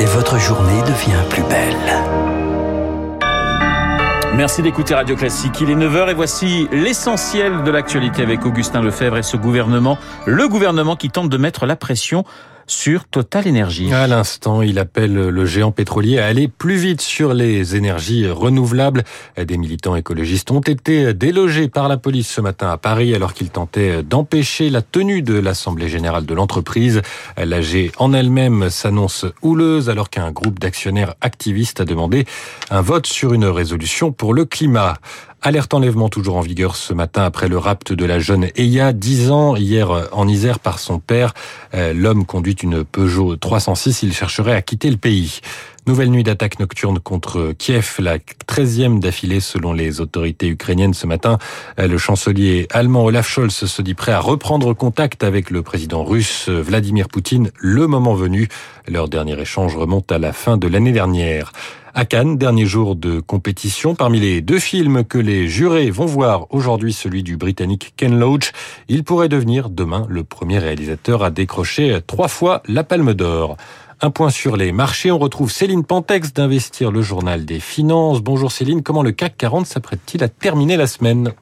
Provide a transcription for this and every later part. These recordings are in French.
Et votre journée devient plus belle. Merci d'écouter Radio Classique. Il est 9h et voici l'essentiel de l'actualité avec Augustin Lefebvre et ce gouvernement, le gouvernement qui tente de mettre la pression sur Total Énergie. À l'instant, il appelle le géant pétrolier à aller plus vite sur les énergies renouvelables. Des militants écologistes ont été délogés par la police ce matin à Paris alors qu'ils tentaient d'empêcher la tenue de l'Assemblée générale de l'entreprise. L'AG en elle-même s'annonce houleuse alors qu'un groupe d'actionnaires activistes a demandé un vote sur une résolution pour le climat. Alerte enlèvement toujours en vigueur ce matin après le rapt de la jeune Eya, 10 ans, hier en Isère par son père. L'homme conduit une Peugeot 306, il chercherait à quitter le pays. Nouvelle nuit d'attaque nocturne contre Kiev, la 13e d'affilée selon les autorités ukrainiennes ce matin. Le chancelier allemand Olaf Scholz se dit prêt à reprendre contact avec le président russe Vladimir Poutine le moment venu. Leur dernier échange remonte à la fin de l'année dernière. À Cannes, dernier jour de compétition. Parmi les deux films que les jurés vont voir aujourd'hui, celui du Britannique Ken Loach, il pourrait devenir demain le premier réalisateur à décrocher trois fois la Palme d'Or. Un point sur les marchés. On retrouve Céline Pentex d'Investir le journal des finances. Bonjour Céline, comment le CAC 40 s'apprête-t-il à terminer la semaine?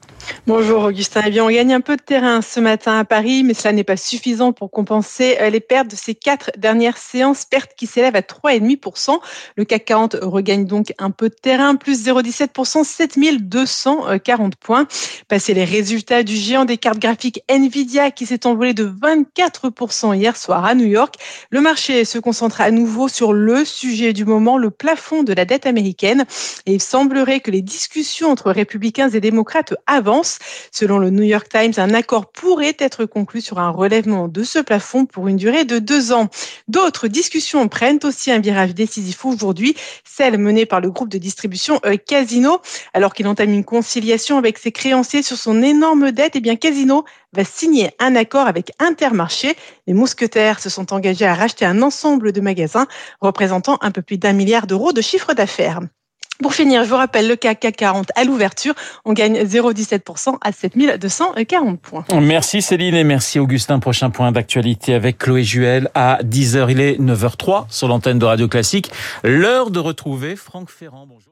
Bonjour Augustin. Eh bien, on gagne un peu de terrain ce matin à Paris, mais cela n'est pas suffisant pour compenser les pertes de ces quatre dernières séances, pertes qui s'élèvent à 3,5%. Le CAC 40 regagne donc un peu de terrain, plus 0,17%, 7240 points. Passé les résultats du géant des cartes graphiques Nvidia qui s'est envolé de 24% hier soir à New York, le marché se concentre à nouveau sur le sujet du moment, le plafond de la dette américaine. Et il semblerait que les discussions entre républicains et démocrates avancent. Selon le New York Times, un accord pourrait être conclu sur un relèvement de ce plafond pour une durée de deux ans. D'autres discussions prennent aussi un virage décisif aujourd'hui, celle menée par le groupe de distribution Casino. Alors qu'il entame une conciliation avec ses créanciers sur son énorme dette, et eh bien Casino va signer un accord avec Intermarché. Les mousquetaires se sont engagés à racheter un ensemble de magasins représentant un peu plus d'un milliard d'euros de chiffre d'affaires. Pour finir, je vous rappelle le CAC 40 à l'ouverture, on gagne 0,17% à 7240 points. Merci Céline et merci Augustin. Prochain point d'actualité avec Chloé Juel à 10h. Il est 9h03 sur l'antenne de Radio Classique. L'heure de retrouver Franck Ferrand. Bonjour.